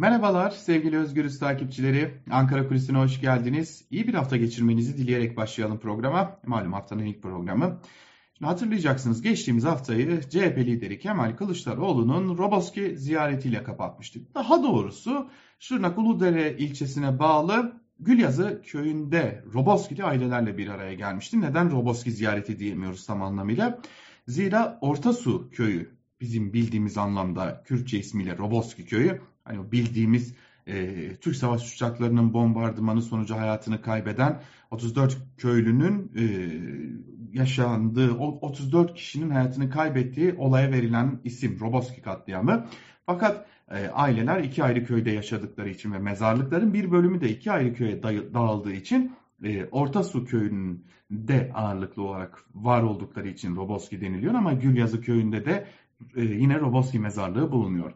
Merhabalar sevgili Özgürüz takipçileri. Ankara Kulisi'ne hoş geldiniz. İyi bir hafta geçirmenizi dileyerek başlayalım programa. Malum haftanın ilk programı. Şimdi hatırlayacaksınız geçtiğimiz haftayı CHP lideri Kemal Kılıçdaroğlu'nun Roboski ziyaretiyle kapatmıştık. Daha doğrusu Şırnak Uludere ilçesine bağlı Gülyazı köyünde Roboski'li ailelerle bir araya gelmişti. Neden Roboski ziyareti diyemiyoruz tam anlamıyla? Zira Ortasu köyü bizim bildiğimiz anlamda Kürtçe ismiyle Roboski köyü hani bildiğimiz e, Türk savaş uçaklarının bombardımanı sonucu hayatını kaybeden 34 köylünün e, yaşandığı, o 34 kişinin hayatını kaybettiği olaya verilen isim Roboski katliamı. Fakat e, aileler iki ayrı köyde yaşadıkları için ve mezarlıkların bir bölümü de iki ayrı köye dağıldığı için e, Orta Su köyünün de ağırlıklı olarak var oldukları için Roboski deniliyor ama Gülyazı köyünde de e, yine Roboski mezarlığı bulunuyor.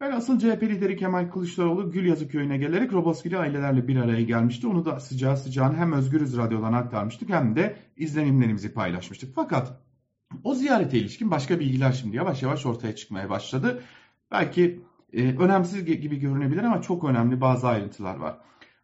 Asıl CHP lideri Kemal Kılıçdaroğlu Gülyazı köyüne gelerek Roboskili ailelerle bir araya gelmişti. Onu da sıcağı sıcağına hem Özgürüz Radyo'dan aktarmıştık hem de izlenimlerimizi paylaşmıştık. Fakat o ziyarete ilişkin başka bilgiler şimdi yavaş yavaş ortaya çıkmaya başladı. Belki e, önemsiz gibi görünebilir ama çok önemli bazı ayrıntılar var.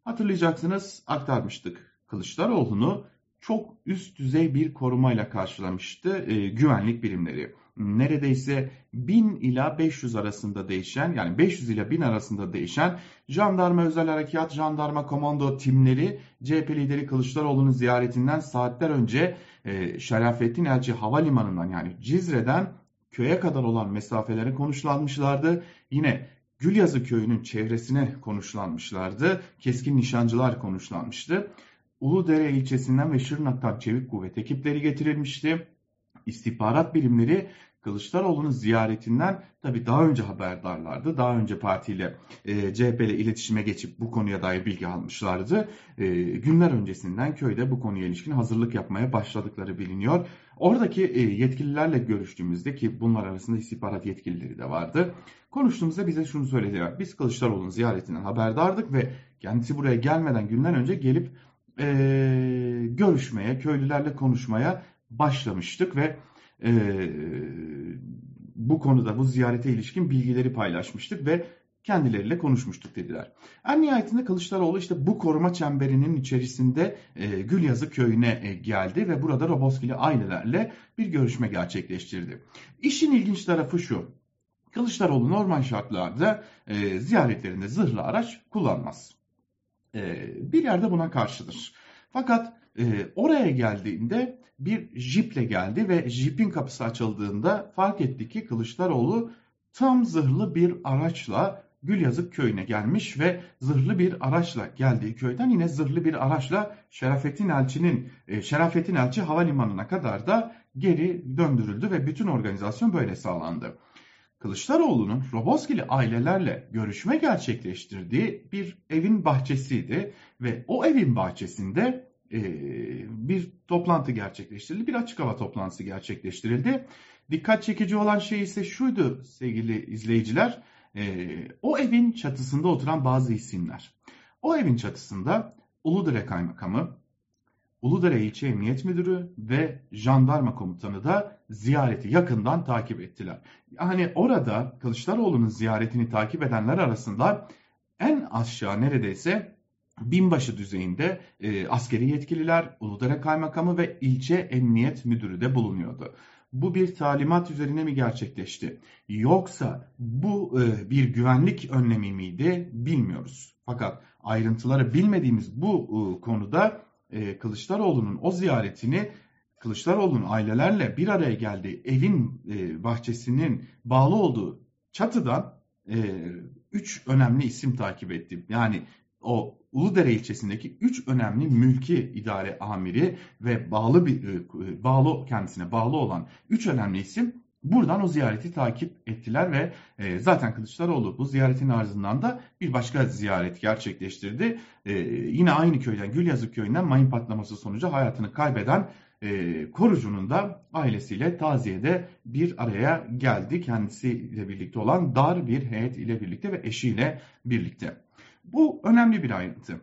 Hatırlayacaksınız aktarmıştık. Kılıçdaroğlu'nu çok üst düzey bir korumayla karşılamıştı e, güvenlik birimleri neredeyse 1000 ila 500 arasında değişen yani 500 ila 1000 arasında değişen jandarma özel harekat, jandarma komando timleri CHP lideri Kılıçdaroğlu'nun ziyaretinden saatler önce e, Şerafettin Elçi Havalimanı'ndan yani Cizre'den köye kadar olan mesafeleri konuşlanmışlardı. Yine Gülyazı köyünün çevresine konuşlanmışlardı. Keskin nişancılar konuşlanmıştı. Uludere ilçesinden ve Şırnak'tan çevik kuvvet ekipleri getirilmişti istihbarat birimleri Kılıçdaroğlu'nun ziyaretinden tabi daha önce haberdarlardı. Daha önce partiyle e, CHP ile iletişime geçip bu konuya dair bilgi almışlardı. E, günler öncesinden köyde bu konuya ilişkin hazırlık yapmaya başladıkları biliniyor. Oradaki e, yetkililerle görüştüğümüzde ki bunlar arasında istihbarat yetkilileri de vardı. Konuştuğumuzda bize şunu söylediler. Biz Kılıçdaroğlu'nun ziyaretinden haberdardık ve kendisi buraya gelmeden günden önce gelip e, görüşmeye, köylülerle konuşmaya başlamıştık ve e, bu konuda bu ziyarete ilişkin bilgileri paylaşmıştık ve kendileriyle konuşmuştuk dediler. En nihayetinde Kılıçdaroğlu işte bu koruma çemberinin içerisinde e, Gülyazı köyüne e, geldi ve burada Roboskili ailelerle bir görüşme gerçekleştirdi. İşin ilginç tarafı şu. Kılıçdaroğlu normal şartlarda e, ziyaretlerinde zırhlı araç kullanmaz. E, bir yerde buna karşıdır. Fakat e, oraya geldiğinde bir jiple geldi ve jipin kapısı açıldığında fark etti ki Kılıçdaroğlu tam zırhlı bir araçla Gülyazık köyüne gelmiş ve zırhlı bir araçla geldiği köyden yine zırhlı bir araçla Şerafettin Elçi'nin e, Şerafettin Elçi havalimanına kadar da geri döndürüldü ve bütün organizasyon böyle sağlandı. Kılıçdaroğlu'nun Roboskili ailelerle görüşme gerçekleştirdiği bir evin bahçesiydi ve o evin bahçesinde e, bir toplantı gerçekleştirildi. Bir açık hava toplantısı gerçekleştirildi. Dikkat çekici olan şey ise şuydu sevgili izleyiciler. E, o evin çatısında oturan bazı isimler. O evin çatısında Uludere Kaymakamı, Uludere İlçe Emniyet Müdürü ve jandarma komutanı da ziyareti yakından takip ettiler. Yani orada Kılıçdaroğlu'nun ziyaretini takip edenler arasında en aşağı neredeyse binbaşı düzeyinde e, askeri yetkililer, Uludere Kaymakamı ve ilçe emniyet müdürü de bulunuyordu. Bu bir talimat üzerine mi gerçekleşti? Yoksa bu e, bir güvenlik önlemi miydi bilmiyoruz. Fakat ayrıntıları bilmediğimiz bu e, konuda e, Kılıçdaroğlu'nun o ziyaretini Kılıçdaroğlu'nun ailelerle bir araya geldiği evin e, bahçesinin bağlı olduğu çatıdan e, üç önemli isim takip ettim. Yani o Uludere ilçesindeki üç önemli mülki idare amiri ve bağlı bir e, bağlı kendisine bağlı olan üç önemli isim buradan o ziyareti takip ettiler ve e, zaten Kılıçdaroğlu bu ziyaretin ardından da bir başka ziyaret gerçekleştirdi. E, yine aynı köyden Gülyazık köyünden mayın patlaması sonucu hayatını kaybeden e, korucunun da ailesiyle taziyede bir araya geldi. Kendisiyle birlikte olan dar bir heyet ile birlikte ve eşiyle birlikte. Bu önemli bir ayrıntı.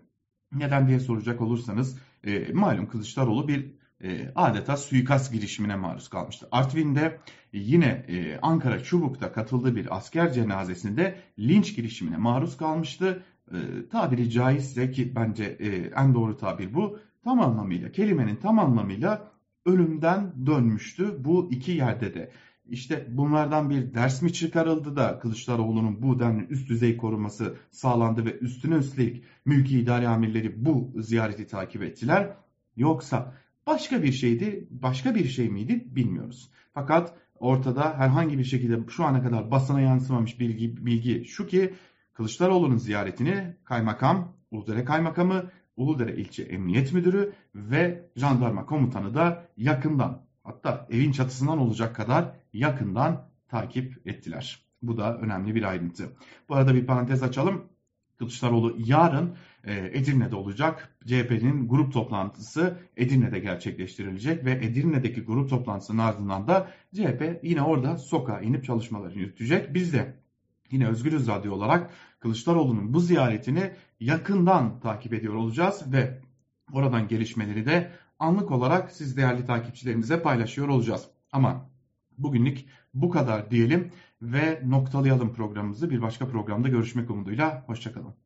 Neden diye soracak olursanız e, malum Kılıçdaroğlu bir e, adeta suikast girişimine maruz kalmıştı. Artvin'de yine e, Ankara Çubuk'ta katıldığı bir asker cenazesinde linç girişimine maruz kalmıştı. E, tabiri caizse ki bence e, en doğru tabir bu tam anlamıyla kelimenin tam anlamıyla ölümden dönmüştü bu iki yerde de. İşte bunlardan bir ders mi çıkarıldı da Kılıçdaroğlu'nun bu denli üst düzey koruması sağlandı ve üstüne üstlük mülki idare amirleri bu ziyareti takip ettiler. Yoksa başka bir şeydi, başka bir şey miydi bilmiyoruz. Fakat ortada herhangi bir şekilde şu ana kadar basına yansımamış bilgi, bilgi şu ki Kılıçdaroğlu'nun ziyaretini kaymakam, Uludere Kaymakamı, Uludere İlçe Emniyet Müdürü ve jandarma komutanı da yakından hatta evin çatısından olacak kadar yakından takip ettiler. Bu da önemli bir ayrıntı. Bu arada bir parantez açalım. Kılıçdaroğlu yarın e, Edirne'de olacak. CHP'nin grup toplantısı Edirne'de gerçekleştirilecek ve Edirne'deki grup toplantısının ardından da CHP yine orada sokağa inip çalışmalarını yürütecek. Biz de yine Özgürüz Radyo olarak Kılıçdaroğlu'nun bu ziyaretini yakından takip ediyor olacağız ve oradan gelişmeleri de anlık olarak siz değerli takipçilerimize paylaşıyor olacağız. Ama bugünlük bu kadar diyelim ve noktalayalım programımızı. Bir başka programda görüşmek umuduyla. Hoşçakalın.